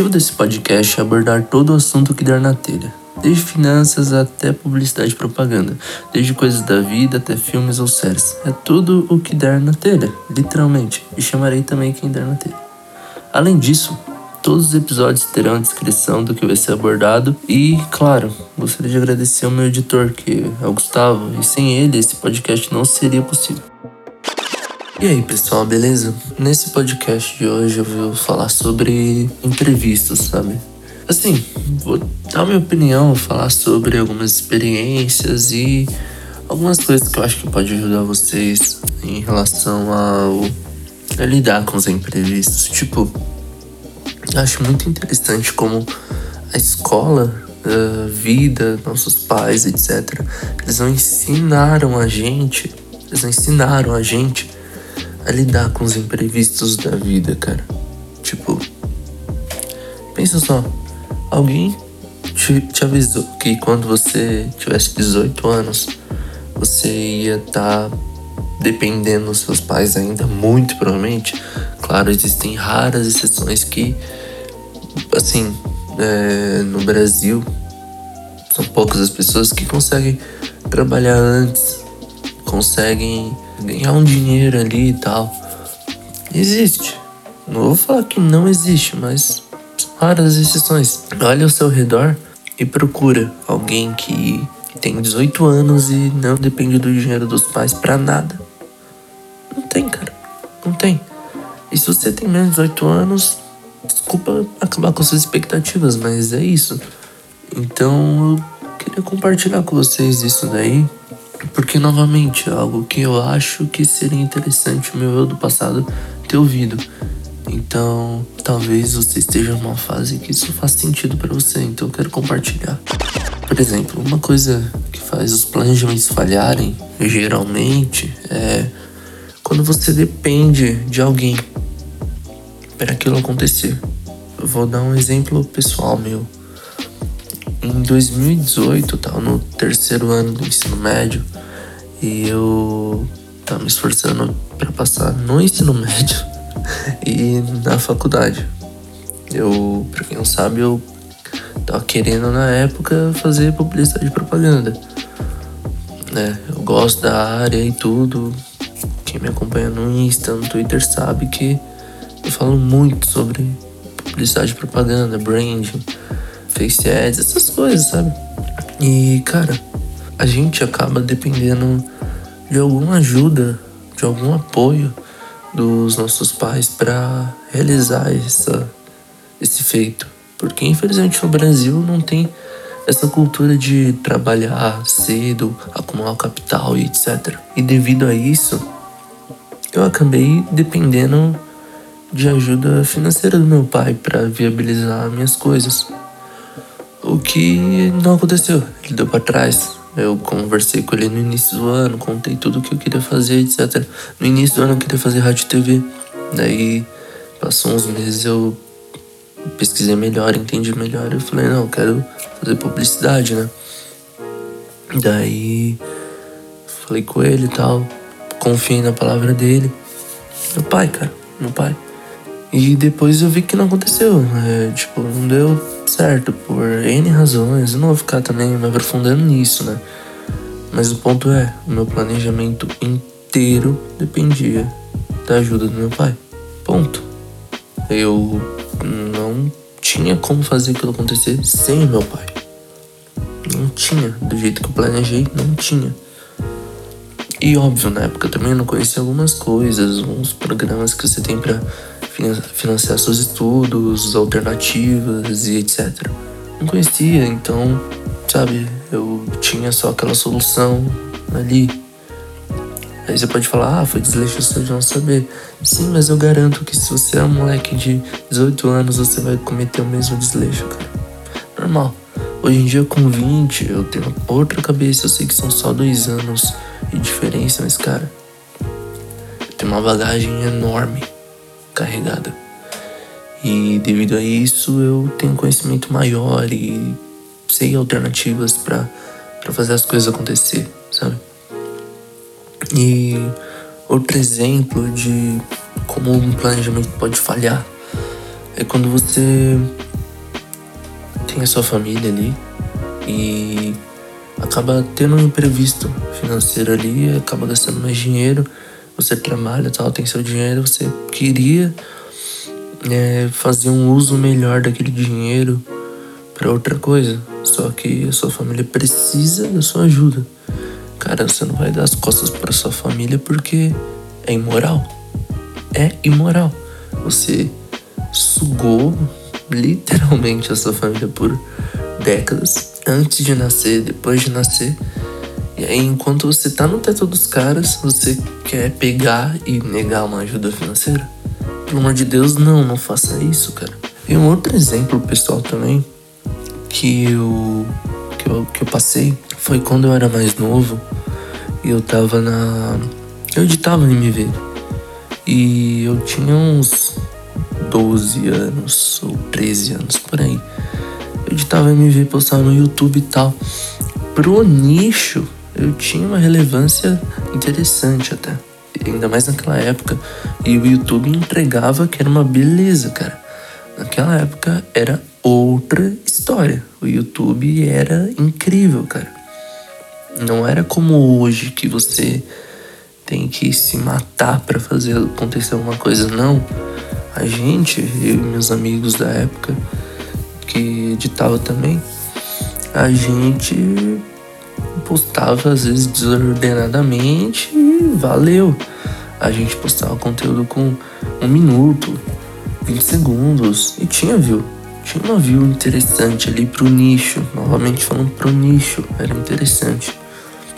objetivo desse podcast é abordar todo o assunto que der na telha, desde finanças até publicidade e propaganda, desde coisas da vida até filmes ou séries. É tudo o que der na telha, literalmente, e chamarei também quem der na telha. Além disso, todos os episódios terão a descrição do que vai ser abordado e, claro, gostaria de agradecer ao meu editor, que é o Gustavo, e sem ele esse podcast não seria possível. E aí, pessoal, beleza? Nesse podcast de hoje eu vou falar sobre entrevistas, sabe? Assim, vou dar minha opinião, falar sobre algumas experiências e algumas coisas que eu acho que pode ajudar vocês em relação ao a lidar com os imprevistos. Tipo, acho muito interessante como a escola, a vida, nossos pais, etc. Eles não ensinaram a gente, eles não ensinaram a gente a lidar com os imprevistos da vida, cara. Tipo, pensa só, alguém te, te avisou que quando você tivesse 18 anos, você ia estar tá dependendo dos seus pais ainda, muito provavelmente. Claro, existem raras exceções que, assim, é, no Brasil, são poucas as pessoas que conseguem trabalhar antes, conseguem ganhar um dinheiro ali e tal. Existe. Não vou falar que não existe, mas raras exceções. Olha ao seu redor e procura alguém que tem 18 anos e não depende do dinheiro dos pais para nada. Não tem, cara. Não tem. E se você tem menos de 18 anos, desculpa acabar com suas expectativas, mas é isso. Então eu queria compartilhar com vocês isso daí. Porque, novamente, é algo que eu acho que seria interessante o meu eu do passado ter ouvido. Então, talvez você esteja numa fase que isso faz sentido para você, então eu quero compartilhar. Por exemplo, uma coisa que faz os planejamentos falharem, geralmente, é quando você depende de alguém para aquilo acontecer. Eu vou dar um exemplo pessoal meu. Em 2018, eu tava no terceiro ano do ensino médio e eu tava me esforçando para passar no ensino médio e na faculdade. Eu, pra quem não sabe, eu tava querendo na época fazer publicidade e propaganda. Né? Eu gosto da área e tudo. Quem me acompanha no Insta, no Twitter sabe que eu falo muito sobre publicidade e propaganda, branding Face Ads, essas coisas, sabe? E, cara, a gente acaba dependendo de alguma ajuda, de algum apoio dos nossos pais para realizar essa, esse feito. Porque, infelizmente, no Brasil não tem essa cultura de trabalhar cedo, acumular capital e etc. E devido a isso, eu acabei dependendo de ajuda financeira do meu pai para viabilizar minhas coisas. O que não aconteceu, ele deu para trás. Eu conversei com ele no início do ano, contei tudo o que eu queria fazer, etc. No início do ano eu queria fazer rádio e TV. Daí, passou uns meses eu pesquisei melhor, entendi melhor. Eu falei, não, eu quero fazer publicidade, né? Daí, falei com ele e tal, confiei na palavra dele. Meu pai, cara, meu pai. E depois eu vi que não aconteceu. É, tipo, não deu certo por N razões. Eu não vou ficar também me aprofundando nisso, né? Mas o ponto é, o meu planejamento inteiro dependia da ajuda do meu pai. Ponto. Eu não tinha como fazer aquilo acontecer sem o meu pai. Não tinha. Do jeito que eu planejei, não tinha. E óbvio, na época também eu não conhecia algumas coisas, uns programas que você tem para financiar seus estudos, alternativas e etc. Não conhecia, então, sabe, eu tinha só aquela solução ali. Aí você pode falar, ah, foi desleixo de não saber. Sim, mas eu garanto que se você é um moleque de 18 anos, você vai cometer o mesmo desleixo, cara. Normal. Hoje em dia, com 20, eu tenho outra cabeça. Eu sei que são só dois anos de diferença, mas, cara, eu tenho uma bagagem enorme carregada. E devido a isso eu tenho conhecimento maior e sei alternativas para fazer as coisas acontecer, sabe? E outro exemplo de como um planejamento pode falhar é quando você tem a sua família ali e acaba tendo um imprevisto financeiro ali, acaba gastando mais dinheiro, você trabalha tal, tem seu dinheiro, você queria é, fazer um uso melhor daquele dinheiro para outra coisa. Só que a sua família precisa da sua ajuda. Cara, você não vai dar as costas para sua família porque é imoral. É imoral. Você sugou literalmente a sua família por décadas, antes de nascer, depois de nascer. Aí, enquanto você tá no teto dos caras, você quer pegar e negar uma ajuda financeira? Pelo amor de Deus, não, não faça isso, cara. E um outro exemplo pessoal também que eu, que eu, que eu passei foi quando eu era mais novo e eu tava na. Eu editava no MV. E eu tinha uns 12 anos ou 13 anos por aí. Eu editava MV, postava no YouTube e tal. Pro nicho, eu tinha uma relevância interessante até. Ainda mais naquela época. E o YouTube entregava que era uma beleza, cara. Naquela época era outra história. O YouTube era incrível, cara. Não era como hoje que você tem que se matar para fazer acontecer alguma coisa, não. A gente, eu e meus amigos da época que editava também, a gente postava às vezes desordenadamente e valeu. A gente postava conteúdo com um minuto, 20 segundos e tinha view. Tinha uma view interessante ali pro nicho. Novamente falando pro nicho, era interessante.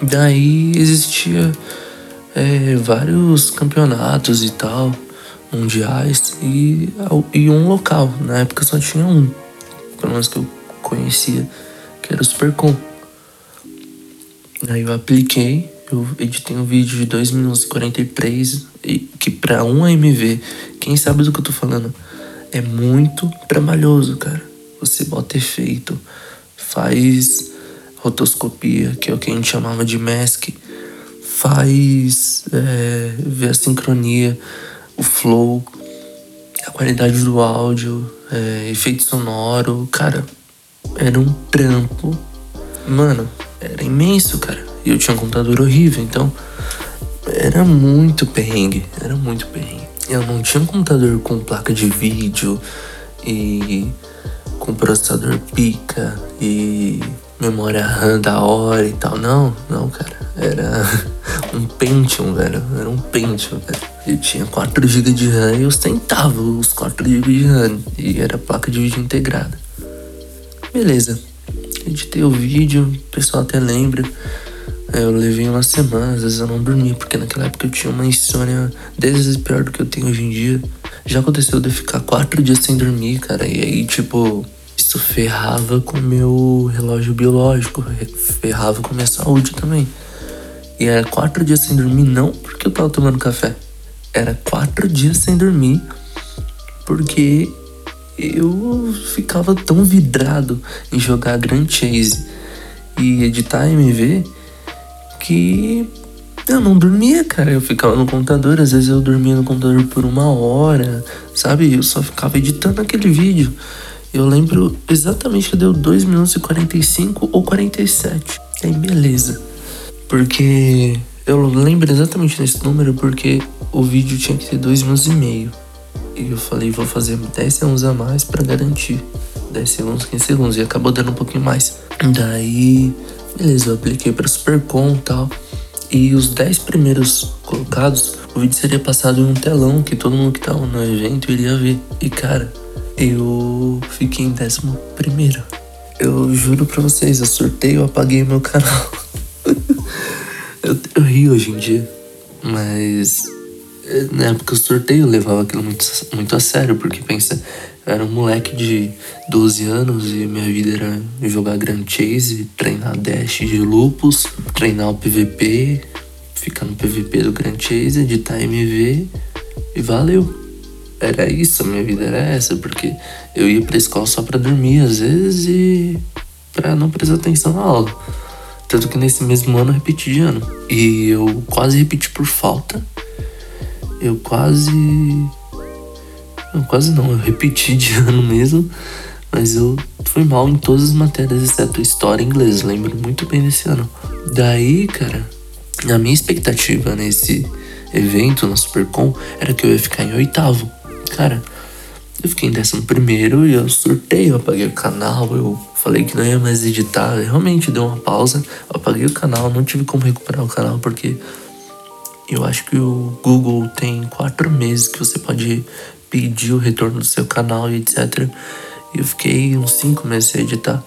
Daí existia é, vários campeonatos e tal, mundiais, e, e um local. Na época só tinha um, pelo menos que eu conhecia, que era o Supercom. Aí eu apliquei, eu editei um vídeo de 2 minutos e 43, e que pra um AMV, quem sabe do que eu tô falando, é muito trabalhoso, cara. Você bota efeito, faz rotoscopia, que é o que a gente chamava de mask, faz é, ver a sincronia, o flow, a qualidade do áudio, é, efeito sonoro, cara, era um trampo. Mano, era imenso, cara. E eu tinha um computador horrível, então era muito perrengue, era muito perrengue. Eu não tinha um computador com placa de vídeo e com processador pica e memória RAM da hora e tal. Não, não, cara. Era um Pentium, velho. Era um Pentium, velho. Eu tinha 4 GB de RAM e ostentava os 4 GB de RAM. E era placa de vídeo integrada. Beleza. Editei o vídeo, o pessoal até lembra. Eu levei uma semana, às vezes eu não dormia, porque naquela época eu tinha uma insônia 10 vezes pior do que eu tenho hoje em dia. Já aconteceu de eu ficar quatro dias sem dormir, cara, e aí, tipo, isso ferrava com o meu relógio biológico, ferrava com a minha saúde também. E era quatro dias sem dormir, não porque eu tava tomando café, era quatro dias sem dormir porque eu ficava tão vidrado em jogar Grand Chase e editar MV que eu não dormia, cara. Eu ficava no computador, às vezes eu dormia no computador por uma hora, sabe? Eu só ficava editando aquele vídeo. Eu lembro exatamente que deu 2 minutos e 45 ou 47. Aí beleza. Porque eu lembro exatamente desse número porque o vídeo tinha que ter 2 minutos e meio. E eu falei, vou fazer 10 segundos a mais para garantir. 10 segundos, 15 segundos. E acabou dando um pouquinho mais. Daí Beleza, eu apliquei para Supercom e tal. E os 10 primeiros colocados, o vídeo seria passado em um telão que todo mundo que tava no evento iria ver. E cara, eu fiquei em décimo primeiro. Eu juro pra vocês, eu sorteio, eu apaguei meu canal. eu, eu rio hoje em dia, mas na época do sorteio levava aquilo muito, muito a sério, porque pensa, eu era um moleque de 12 anos e minha vida era jogar Grand Chase, treinar dash de lupus, treinar o PVP, ficar no PVP do Grand Chase, editar MV e valeu. Era isso, a minha vida era essa, porque eu ia pra escola só pra dormir às vezes e pra não prestar atenção na aula. Tanto que nesse mesmo ano eu repeti de ano. E eu quase repeti por falta. Eu quase não, quase não, eu repeti de ano mesmo, Mas eu fui mal em todas as matérias, exceto história e inglês. Lembro muito bem desse ano. Daí, cara, a minha expectativa nesse evento, na Supercom, era que eu ia ficar em oitavo. Cara, eu fiquei em décimo primeiro e eu surtei, eu apaguei o canal, eu falei que não ia mais editar. Realmente deu uma pausa, eu apaguei o canal, não tive como recuperar o canal porque eu acho que o Google tem quatro meses que você pode pedir o retorno do seu canal e etc. Eu fiquei uns cinco meses sem editar.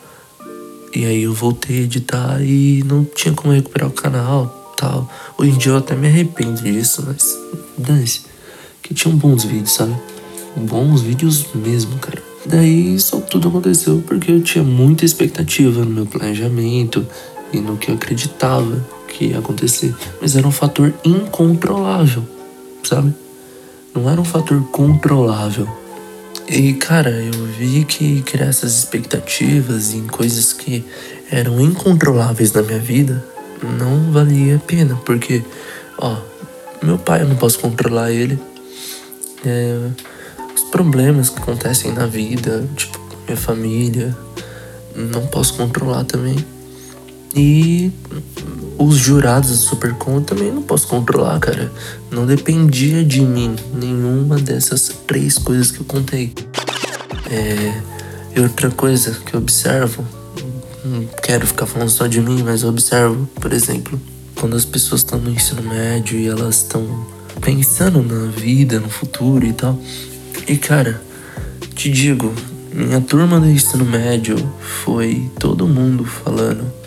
E aí eu voltei a editar e não tinha como recuperar o canal tal. Hoje em dia eu até me arrependo disso, mas dane-se. Que tinham bons vídeos, sabe? Bons vídeos mesmo, cara. Daí só tudo aconteceu porque eu tinha muita expectativa no meu planejamento e no que eu acreditava que ia acontecer. Mas era um fator incontrolável, sabe? Não era um fator controlável. E cara, eu vi que criar essas expectativas em coisas que eram incontroláveis na minha vida não valia a pena, porque, ó, meu pai eu não posso controlar ele. É, os problemas que acontecem na vida, tipo, minha família, não posso controlar também. E os jurados do Supercom também não posso controlar, cara. Não dependia de mim nenhuma dessas três coisas que eu contei. É, e outra coisa que eu observo, não quero ficar falando só de mim, mas eu observo, por exemplo, quando as pessoas estão no ensino médio e elas estão pensando na vida, no futuro e tal. E cara, te digo, minha turma do ensino médio foi todo mundo falando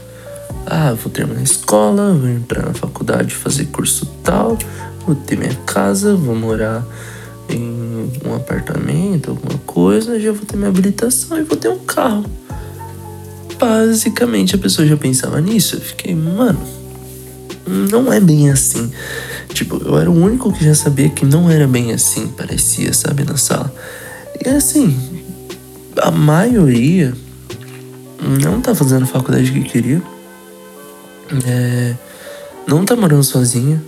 ah, vou terminar a escola, vou entrar na faculdade, fazer curso tal, vou ter minha casa, vou morar em um apartamento, alguma coisa, já vou ter minha habilitação e vou ter um carro. Basicamente a pessoa já pensava nisso. Eu fiquei, mano, não é bem assim. Tipo, eu era o único que já sabia que não era bem assim, parecia, sabe, na sala. E assim, a maioria não tá fazendo a faculdade que queria é, não tá morando sozinha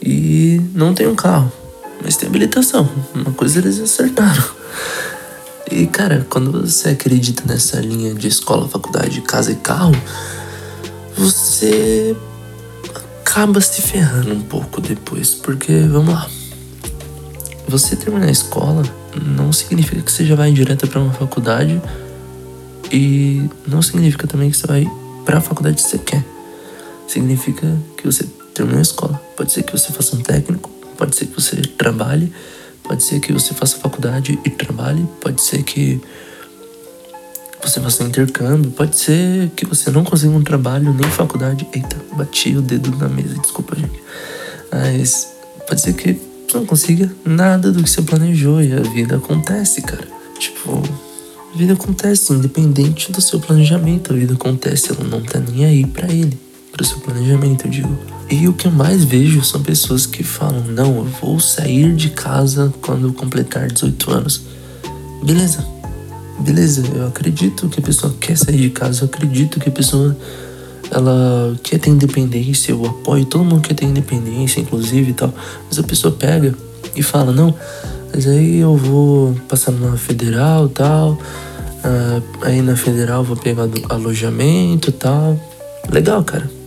e não tem um carro, mas tem habilitação. Uma coisa eles acertaram. E cara, quando você acredita nessa linha de escola, faculdade, casa e carro, você acaba se ferrando um pouco depois, porque vamos lá. Você terminar a escola não significa que você já vai direto para uma faculdade e não significa também que você vai para a faculdade que você quer significa que você terminou a escola. Pode ser que você faça um técnico, pode ser que você trabalhe, pode ser que você faça faculdade e trabalhe, pode ser que você faça um intercâmbio, pode ser que você não consiga um trabalho nem faculdade. Eita, bati o dedo na mesa, desculpa, gente. Mas pode ser que você não consiga nada do que você planejou e a vida acontece, cara. Tipo, a vida acontece independente do seu planejamento, a vida acontece, ela não tá nem aí para ele para o seu planejamento, eu digo. E o que eu mais vejo são pessoas que falam: não, eu vou sair de casa quando completar 18 anos. Beleza, beleza, eu acredito que a pessoa quer sair de casa, eu acredito que a pessoa ela quer ter independência, eu apoio todo mundo quer ter independência, inclusive e tal. Mas a pessoa pega e fala: não, mas aí eu vou passar numa federal tal. Uh, aí na federal vou pegar alojamento tal. Legal, cara.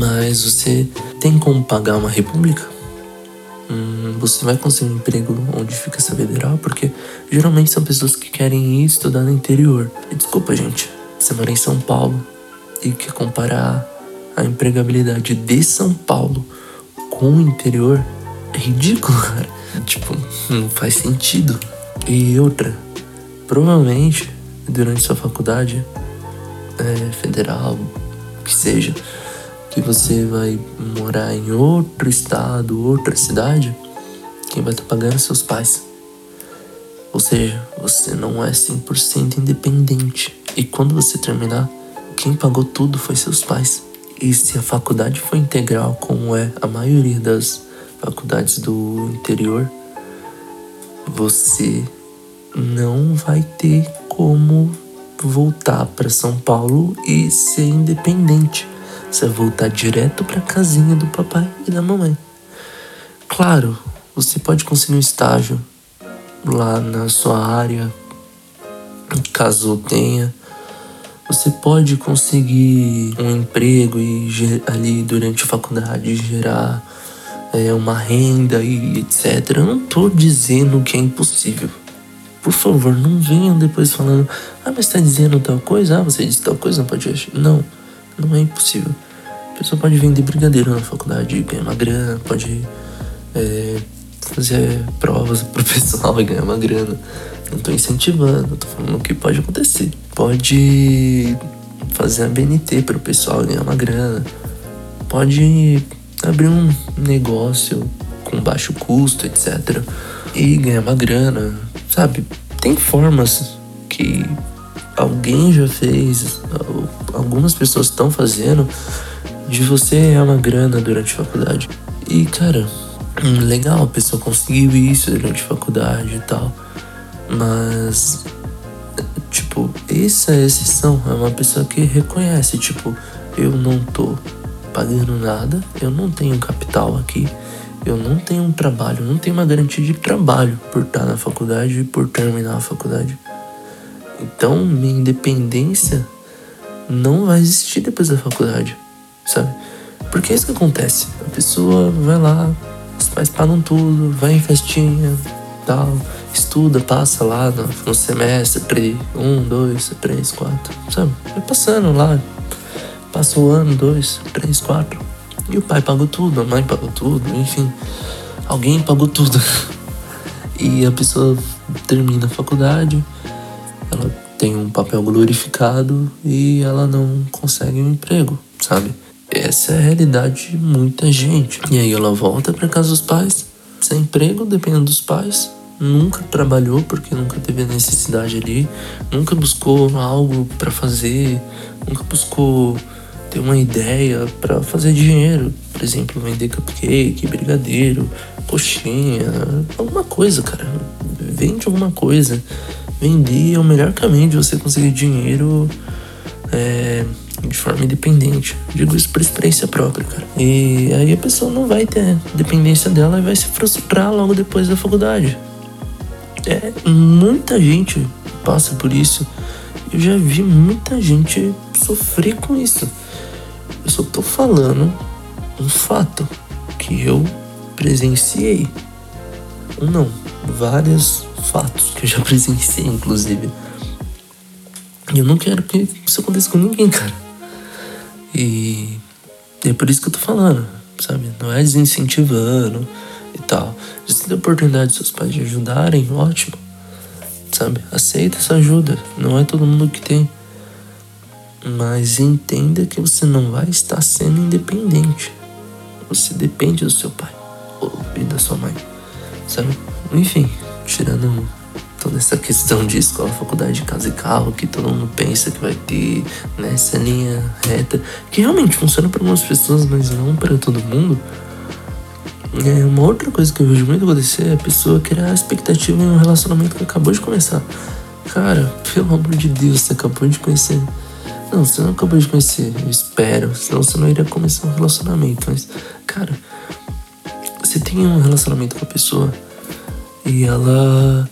Mas você tem como pagar uma república? Hum, você vai conseguir um emprego onde fica essa federal? Porque geralmente são pessoas que querem ir estudar no interior. E desculpa, gente, você mora em São Paulo e quer comparar a empregabilidade de São Paulo com o interior é ridículo, cara. Tipo, não faz sentido. E outra, provavelmente durante sua faculdade é, federal, que seja, que você vai morar em outro estado, outra cidade, quem vai estar tá pagando seus pais. Ou seja, você não é 100% independente. E quando você terminar, quem pagou tudo foi seus pais. E se a faculdade for integral, como é a maioria das faculdades do interior, você não vai ter como voltar para São Paulo e ser independente. Você voltar direto para a casinha do papai e da mamãe. Claro, você pode conseguir um estágio lá na sua área caso tenha. Você pode conseguir um emprego e ali durante a faculdade gerar é, uma renda e etc. Eu não tô dizendo que é impossível. Por favor, não venham depois falando, ah, mas tá dizendo tal coisa, ah, você disse tal coisa no podcast. Não, não é impossível. A pessoa pode vender brigadeiro na faculdade ganhar uma grana, pode é, fazer provas pro pessoal e ganhar uma grana. Não tô incentivando, tô falando que pode acontecer. Pode fazer a BNT pro pessoal ganhar uma grana. Pode abrir um negócio com baixo custo, etc. E ganhar uma grana Sabe? Tem formas que alguém já fez, algumas pessoas estão fazendo, de você ganhar uma grana durante a faculdade. E, cara, hum, legal, a pessoa conseguiu isso durante a faculdade e tal. Mas, tipo, essa é exceção. É uma pessoa que reconhece, tipo, eu não tô pagando nada, eu não tenho capital aqui eu não tenho um trabalho, não tenho uma garantia de trabalho por estar na faculdade e por terminar a faculdade. Então, minha independência não vai existir depois da faculdade, sabe? Porque é isso que acontece. A pessoa vai lá, os pais pagam tudo, vai em festinha, tal, estuda, passa lá no, no semestre, um, dois, três, quatro, sabe? Vai passando lá, passa o ano, dois, três, quatro. E o pai pagou tudo, a mãe pagou tudo, enfim. Alguém pagou tudo. E a pessoa termina a faculdade, ela tem um papel glorificado e ela não consegue um emprego, sabe? Essa é a realidade de muita gente. E aí ela volta para casa dos pais, sem emprego, dependendo dos pais. Nunca trabalhou porque nunca teve necessidade ali, nunca buscou algo para fazer, nunca buscou ter uma ideia para fazer dinheiro. Por exemplo, vender cupcake, brigadeiro, coxinha, alguma coisa, cara. Vende alguma coisa. Vender é o melhor caminho de você conseguir dinheiro é, de forma independente. Digo isso por experiência própria, cara. E aí a pessoa não vai ter dependência dela e vai se frustrar logo depois da faculdade. É, muita gente passa por isso. Eu já vi muita gente sofrer com isso. Eu só tô falando um fato que eu presenciei. Um não, vários fatos que eu já presenciei, inclusive. E eu não quero que isso aconteça com ninguém, cara. E é por isso que eu tô falando, sabe? Não é desincentivando e tal. Se tem oportunidade de seus pais de ajudarem, ótimo. Sabe? Aceita essa ajuda. Não é todo mundo que tem. Mas entenda que você não vai estar sendo independente. Você depende do seu pai e da sua mãe, sabe? Enfim, tirando toda essa questão de escola, faculdade, casa e carro, que todo mundo pensa que vai ter nessa linha reta, que realmente funciona para algumas pessoas, mas não para todo mundo. É uma outra coisa que eu vejo muito acontecer é a pessoa criar expectativa em um relacionamento que acabou de começar. Cara, pelo amor de Deus, você acabou de conhecer não, você não acabou de conhecer, eu espero. Senão você não iria começar um relacionamento. Mas, cara, você tem um relacionamento com a pessoa e ela.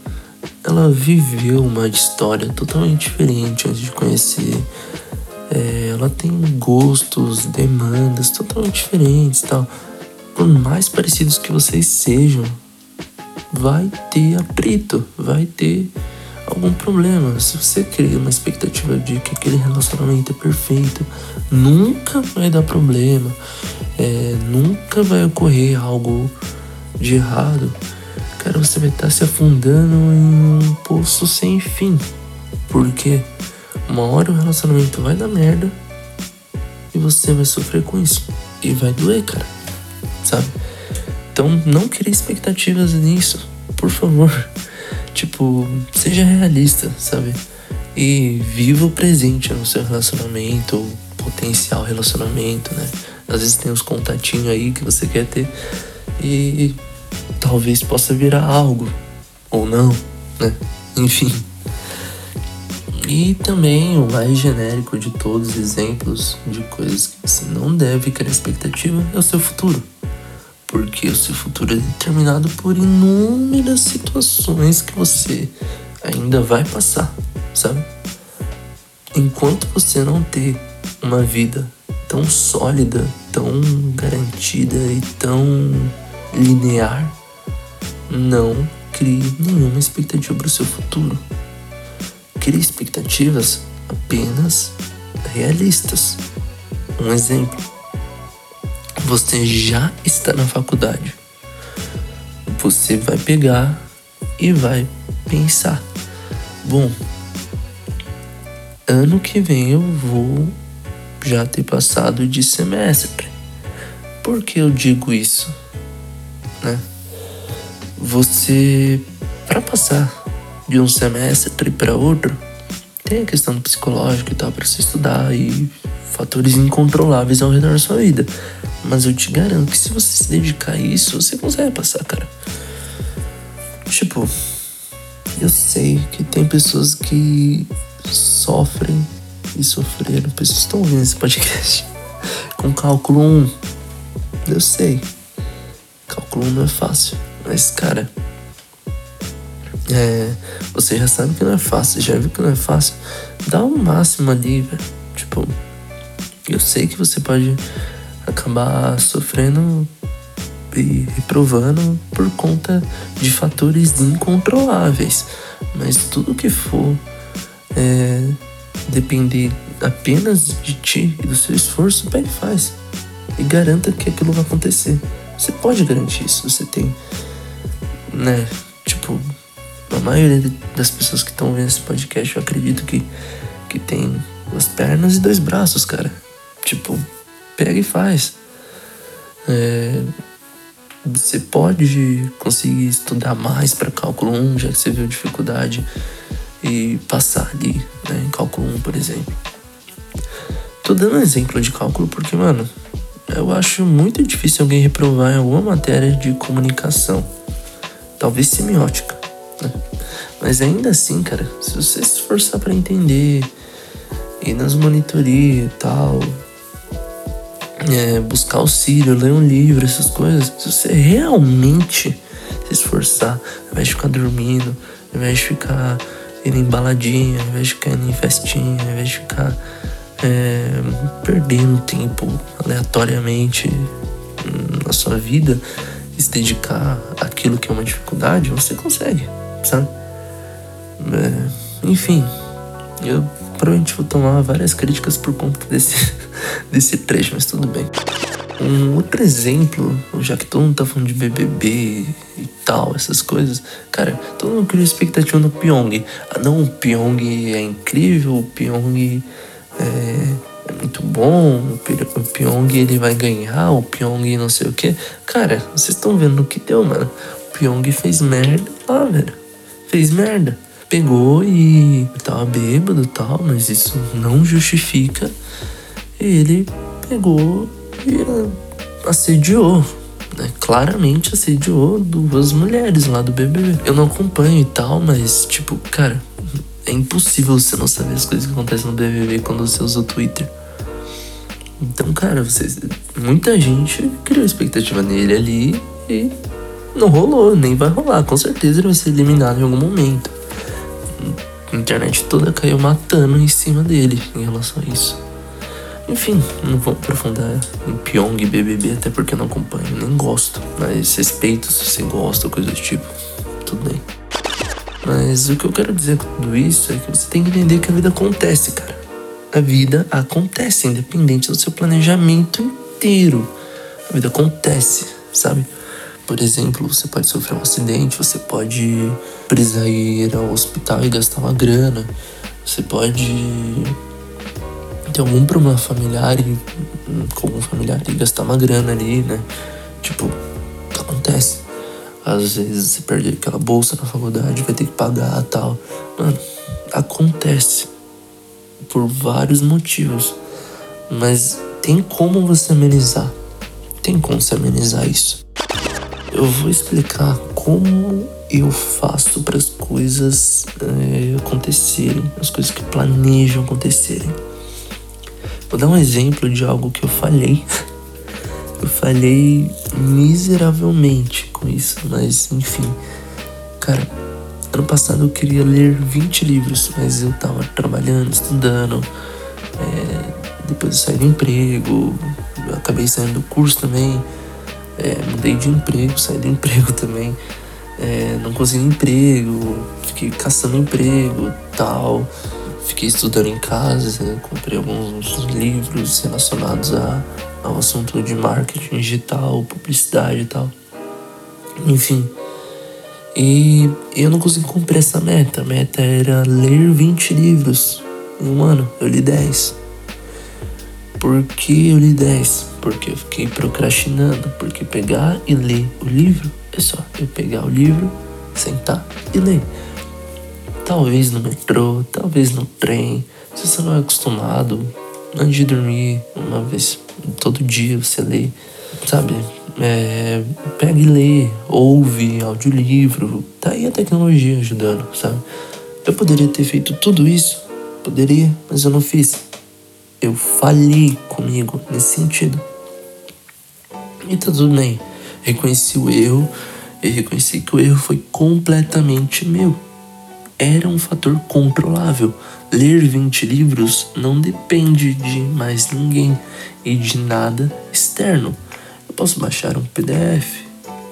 Ela viveu uma história totalmente diferente antes de conhecer. É, ela tem gostos, demandas totalmente diferentes tal. Por mais parecidos que vocês sejam, vai ter atrito, vai ter algum problema. Se você cria uma expectativa de que aquele relacionamento é perfeito, nunca vai dar problema, é, nunca vai ocorrer algo de errado. Cara, você vai estar se afundando em um poço sem fim. Porque uma hora o relacionamento vai dar merda e você vai sofrer com isso. E vai doer, cara. Sabe? Então não crie expectativas nisso. Por favor. Tipo, seja realista, sabe? E viva o presente no seu relacionamento, ou potencial relacionamento, né? Às vezes tem uns contatinhos aí que você quer ter e talvez possa virar algo, ou não, né? Enfim. E também o mais genérico de todos os exemplos de coisas que você não deve criar expectativa é o seu futuro porque o seu futuro é determinado por inúmeras situações que você ainda vai passar. sabe? Enquanto você não ter uma vida tão sólida, tão garantida e tão linear, não crie nenhuma expectativa para o seu futuro. Crie expectativas apenas realistas. Um exemplo: você já está na faculdade. Você vai pegar e vai pensar: bom, ano que vem eu vou já ter passado de semestre. Por que eu digo isso? Né? Você, para passar de um semestre para outro, tem a questão do psicológico e tal para se estudar e fatores incontroláveis ao redor da sua vida. Mas eu te garanto que se você se dedicar a isso, você consegue passar, cara. Tipo, eu sei que tem pessoas que sofrem e sofreram, pessoas estão ouvindo esse podcast com cálculo 1. Eu sei. Cálculo 1 não é fácil. Mas, cara, é, você já sabe que não é fácil, já viu que não é fácil. Dá o um máximo ali, velho. Tipo, eu sei que você pode acabar sofrendo e reprovando por conta de fatores incontroláveis. Mas tudo que for é, depender apenas de ti e do seu esforço, e faz. E garanta que aquilo vai acontecer. Você pode garantir isso. Você tem, né? Tipo, a maioria das pessoas que estão vendo esse podcast, eu acredito que, que tem duas pernas e dois braços, cara. Tipo, pega e faz. É, você pode conseguir estudar mais para cálculo 1, já que você viu dificuldade, e passar ali, né, em cálculo 1, por exemplo. Tô dando exemplo de cálculo porque, mano, eu acho muito difícil alguém reprovar em alguma matéria de comunicação. Talvez semiótica, né? Mas ainda assim, cara, se você se esforçar para entender, ir nas monitorias e tal, é, buscar auxílio, ler um livro, essas coisas, se você realmente se esforçar, ao invés de ficar dormindo, ao invés de ficar indo em baladinha, ao invés de ficar indo em festinha, ao invés de ficar é, perdendo tempo aleatoriamente na sua vida e se dedicar àquilo que é uma dificuldade, você consegue, sabe? É, enfim, eu provavelmente vou tomar várias críticas por conta desse, desse trecho, mas tudo bem. Um outro exemplo, já que todo mundo tá falando de BBB e tal, essas coisas, cara, todo mundo cria expectativa no Pyong. Ah, não, o Pyong é incrível, o Pyong é, é muito bom, o Pyong ele vai ganhar, o Pyong não sei o que. Cara, vocês estão vendo o que deu, mano. O Pyong fez merda lá, velho. Fez merda pegou e tava bêbado e tal, mas isso não justifica. Ele pegou e assediou, né? Claramente assediou duas mulheres lá do BBB. Eu não acompanho e tal, mas tipo, cara, é impossível você não saber as coisas que acontecem no BBB quando você usa o Twitter. Então, cara, vocês, muita gente criou expectativa nele ali e não rolou, nem vai rolar. Com certeza ele vai ser eliminado em algum momento a internet toda caiu matando em cima dele em relação a isso. Enfim, não vou aprofundar em Pyong e BBB, até porque eu não acompanho, nem gosto. Mas respeito se você gosta coisa do tipo, tudo bem. Mas o que eu quero dizer com tudo isso é que você tem que entender que a vida acontece, cara. A vida acontece, independente do seu planejamento inteiro. A vida acontece, sabe? Por exemplo, você pode sofrer um acidente, você pode precisar ir ao hospital e gastar uma grana, você pode ter algum problema familiar e, com um familiar e gastar uma grana ali, né? Tipo, acontece. Às vezes você perde aquela bolsa na faculdade, vai ter que pagar tal. Mano, acontece. Por vários motivos. Mas tem como você amenizar. Tem como você amenizar isso. Eu vou explicar como eu faço para as coisas é, acontecerem, as coisas que planejam acontecerem. Vou dar um exemplo de algo que eu falhei. Eu falhei miseravelmente com isso, mas enfim. Cara, Ano passado eu queria ler 20 livros, mas eu tava trabalhando, estudando. É, depois eu saí do emprego, eu acabei saindo do curso também. É, mudei de emprego, saí do emprego também. É, não consegui emprego, fiquei caçando emprego tal. Fiquei estudando em casa, comprei alguns livros relacionados a, ao assunto de marketing digital, publicidade e tal. Enfim. E eu não consegui cumprir essa meta. A meta era ler 20 livros em um ano. Eu li 10. Por que eu li 10? Porque eu fiquei procrastinando. Porque pegar e ler o livro é só eu pegar o livro, sentar e ler. Talvez no metrô, talvez no trem. Se você não é acostumado, antes de dormir, uma vez todo dia você lê, sabe? É, pega e lê, ouve audiolivro. Tá aí a tecnologia ajudando, sabe? Eu poderia ter feito tudo isso, poderia, mas eu não fiz. Eu falhei comigo nesse sentido. E tá tudo bem. Reconheci o erro e reconheci que o erro foi completamente meu era um fator controlável. Ler 20 livros não depende de mais ninguém e de nada externo. Eu posso baixar um PDF,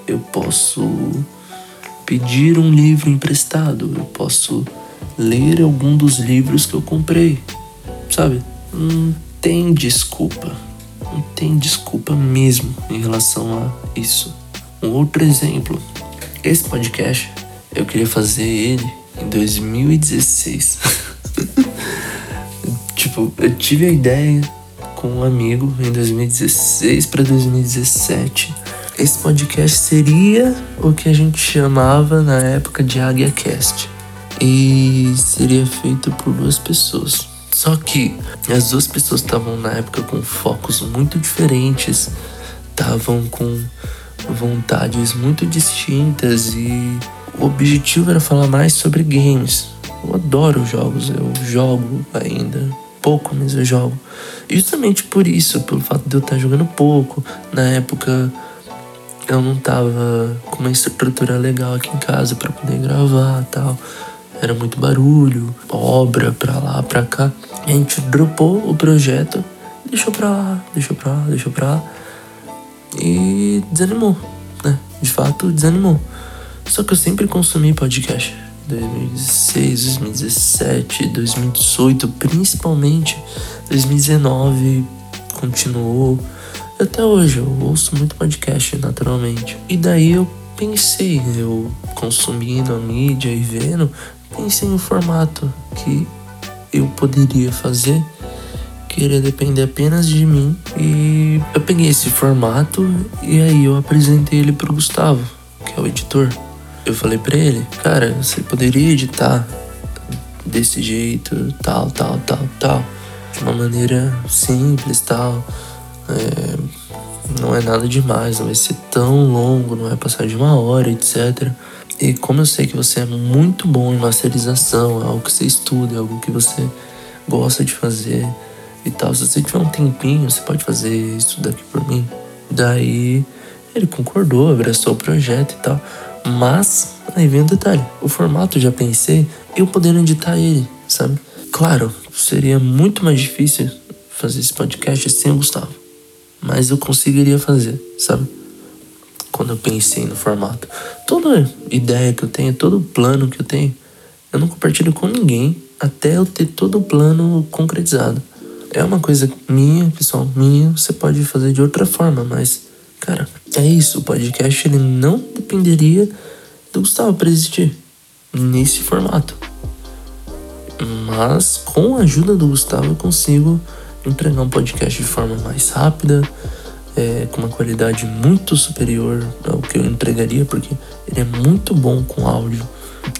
eu posso pedir um livro emprestado, eu posso ler algum dos livros que eu comprei. Sabe? Não tem desculpa. Não tem desculpa mesmo em relação a isso. Um outro exemplo. Esse podcast, eu queria fazer ele em 2016. tipo, eu tive a ideia com um amigo em 2016 para 2017. Esse podcast seria o que a gente chamava na época de Águia Cast. E seria feito por duas pessoas. Só que as duas pessoas estavam na época com focos muito diferentes, estavam com vontades muito distintas e o objetivo era falar mais sobre games. Eu adoro jogos, eu jogo ainda. Pouco, mas eu jogo. Justamente por isso, pelo fato de eu estar jogando pouco. Na época eu não tava com uma estrutura legal aqui em casa para poder gravar tal. Era muito barulho, obra pra lá, pra cá. E a gente dropou o projeto, deixou pra lá, deixou pra lá, deixou pra lá. E desanimou, né? De fato, desanimou. Só que eu sempre consumi podcast. 2016, 2017, 2018, principalmente 2019 continuou. Até hoje eu ouço muito podcast naturalmente. E daí eu pensei, eu consumindo a mídia e vendo, pensei um formato que eu poderia fazer que iria depender apenas de mim. E eu peguei esse formato e aí eu apresentei ele pro Gustavo, que é o editor eu falei para ele, cara, você poderia editar desse jeito, tal, tal, tal, tal, de uma maneira simples, tal. É, não é nada demais, não vai ser tão longo, não vai passar de uma hora, etc. E como eu sei que você é muito bom em masterização, é algo que você estuda, é algo que você gosta de fazer e tal. Se você tiver um tempinho, você pode fazer isso daqui por mim. Daí ele concordou, abraçou o projeto e tal. Mas, aí vem um detalhe: o formato já pensei eu podendo editar ele, sabe? Claro, seria muito mais difícil fazer esse podcast sem o Gustavo. Mas eu conseguiria fazer, sabe? Quando eu pensei no formato. Toda ideia que eu tenho, todo plano que eu tenho, eu não compartilho com ninguém até eu ter todo o plano concretizado. É uma coisa minha, pessoal, minha, você pode fazer de outra forma, mas Cara, é isso. O podcast ele não dependeria do Gustavo para existir nesse formato. Mas com a ajuda do Gustavo eu consigo entregar um podcast de forma mais rápida, é, com uma qualidade muito superior ao que eu entregaria, porque ele é muito bom com áudio,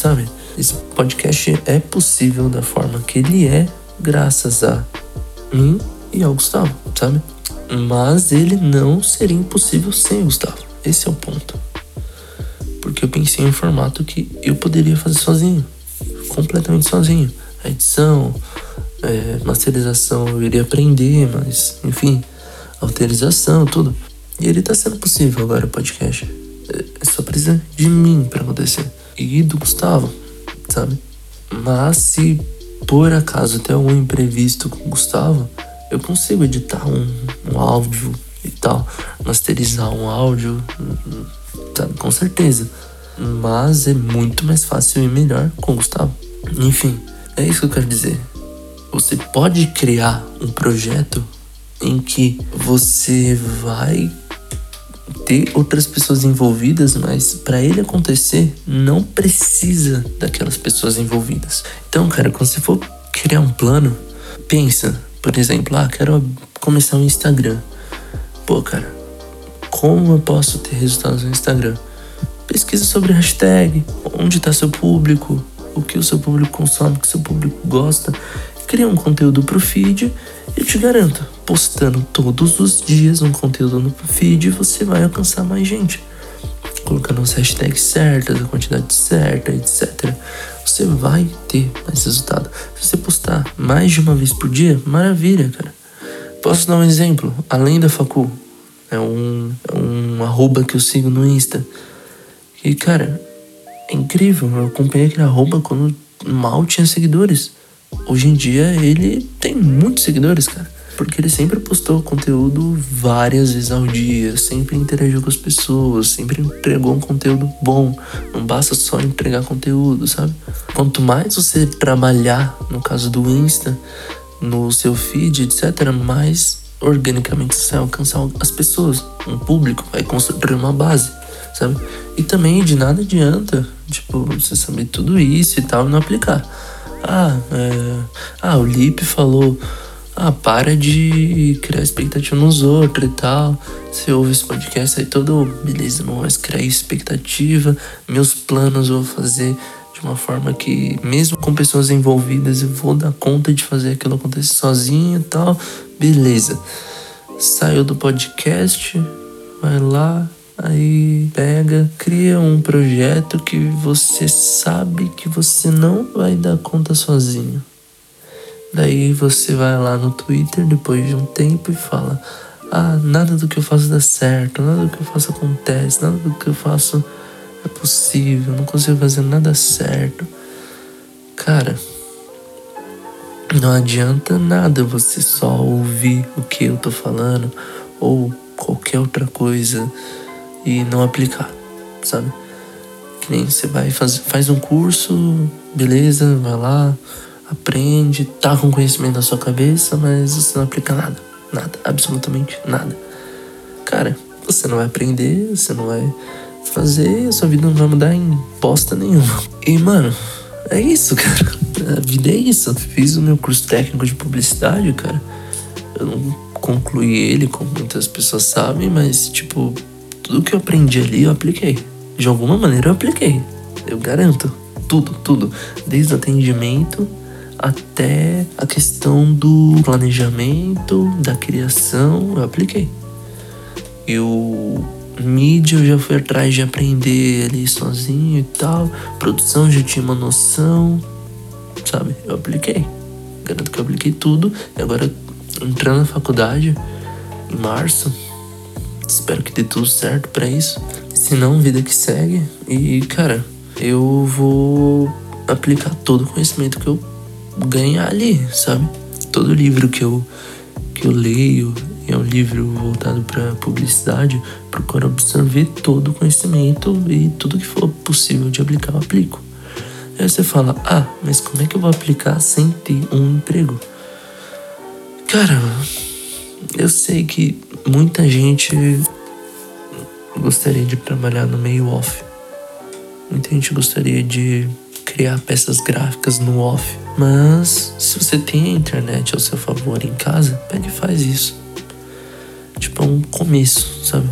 sabe? Esse podcast é possível da forma que ele é, graças a mim e ao Gustavo, sabe? Mas ele não seria impossível sem Gustavo. Esse é o ponto. Porque eu pensei em um formato que eu poderia fazer sozinho. Completamente sozinho. A edição, é, masterização eu iria aprender, mas enfim, autorização, tudo. E ele tá sendo possível agora o podcast. É, só precisa de mim para acontecer. E do Gustavo. sabe? Mas se por acaso ter algum imprevisto com o Gustavo, eu consigo editar um, um áudio e tal, masterizar um áudio, sabe? Com certeza. Mas é muito mais fácil e melhor com o Gustavo. Enfim, é isso que eu quero dizer. Você pode criar um projeto em que você vai ter outras pessoas envolvidas, mas para ele acontecer, não precisa daquelas pessoas envolvidas. Então, cara, quando você for criar um plano, pensa, por exemplo, ah, quero começar um Instagram. Pô, cara, como eu posso ter resultados no Instagram? Pesquisa sobre hashtag, onde está seu público, o que o seu público consome, o que o seu público gosta. Cria um conteúdo pro feed e eu te garanto, postando todos os dias um conteúdo no feed, você vai alcançar mais gente. Colocando as hashtags certas, a quantidade certa, etc. Você vai ter mais resultado. Se você postar mais de uma vez por dia, maravilha, cara. Posso dar um exemplo? Além da Facu, é um, é um arroba que eu sigo no Insta. E, cara, é incrível. Eu acompanhei aquele arroba quando mal tinha seguidores. Hoje em dia ele tem muitos seguidores, cara porque ele sempre postou conteúdo várias vezes ao dia, sempre interagiu com as pessoas, sempre entregou um conteúdo bom. Não basta só entregar conteúdo, sabe? Quanto mais você trabalhar, no caso do Insta, no seu feed, etc., mais organicamente você vai alcançar as pessoas, um público, vai construir uma base, sabe? E também de nada adianta, tipo, você saber tudo isso e tal e não aplicar. Ah, é... ah o Lipe falou ah, para de criar expectativa nos outros e tal. Você ouve esse podcast aí todo, beleza, não mais criar expectativa. Meus planos eu vou fazer de uma forma que, mesmo com pessoas envolvidas, eu vou dar conta de fazer aquilo acontecer sozinho e tal. Beleza. Saiu do podcast, vai lá, aí pega, cria um projeto que você sabe que você não vai dar conta sozinho. Daí você vai lá no Twitter depois de um tempo e fala: Ah, nada do que eu faço dá certo, nada do que eu faço acontece, nada do que eu faço é possível, não consigo fazer nada certo. Cara, não adianta nada você só ouvir o que eu tô falando ou qualquer outra coisa e não aplicar, sabe? Que nem você vai faz, faz um curso, beleza, vai lá aprende, tá com conhecimento na sua cabeça, mas você não aplica nada. Nada, absolutamente nada. Cara, você não vai aprender, você não vai fazer, a sua vida não vai mudar em bosta nenhuma. E, mano, é isso, cara. A vida é isso. Eu fiz o meu curso técnico de publicidade, cara. Eu não concluí ele, como muitas pessoas sabem, mas, tipo, tudo que eu aprendi ali eu apliquei. De alguma maneira eu apliquei. Eu garanto. Tudo, tudo. Desde o atendimento até a questão do planejamento, da criação, eu apliquei. E o mídia eu já fui atrás de aprender ali sozinho e tal. Produção já tinha uma noção, sabe? Eu apliquei. Garanto que eu apliquei tudo. E agora, entrando na faculdade, em março, espero que dê tudo certo para isso. Se não, vida que segue. E, cara, eu vou aplicar todo o conhecimento que eu ganhar ali, sabe? Todo livro que eu, que eu leio é um livro voltado para publicidade, procuro absorver todo o conhecimento e tudo que for possível de aplicar, eu aplico. Aí você fala, ah, mas como é que eu vou aplicar sem ter um emprego? Cara, eu sei que muita gente gostaria de trabalhar no meio off. Muita gente gostaria de criar peças gráficas no off. Mas se você tem a internet ao seu favor em casa, pega e faz isso. Tipo, é um começo, sabe?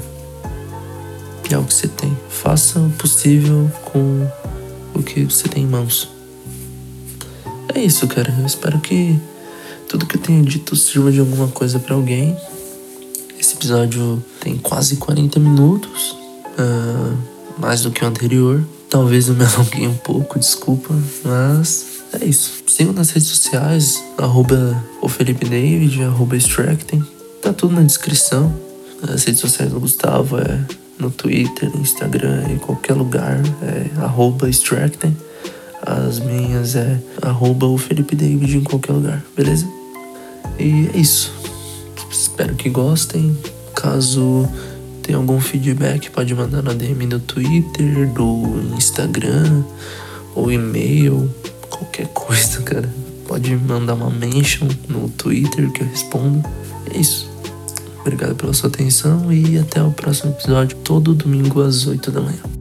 É o que você tem. Faça o possível com o que você tem em mãos. É isso, cara. Eu espero que tudo que eu tenho dito sirva de alguma coisa para alguém. Esse episódio tem quase 40 minutos, uh, mais do que o anterior. Talvez eu me alonguei um pouco, desculpa, mas é isso. Sigam nas redes sociais, arroba o Felipe David, arroba Extracting. Tá tudo na descrição. As redes sociais do Gustavo é no Twitter, no Instagram, em qualquer lugar, é arroba Extracting. As minhas é arroba o Felipe David em qualquer lugar, beleza? E é isso. Espero que gostem. Caso tenha algum feedback, pode mandar na DM do Twitter, do Instagram ou e-mail, qualquer coisa, cara. Pode mandar uma mention no Twitter que eu respondo. É isso. Obrigado pela sua atenção e até o próximo episódio, todo domingo às 8 da manhã.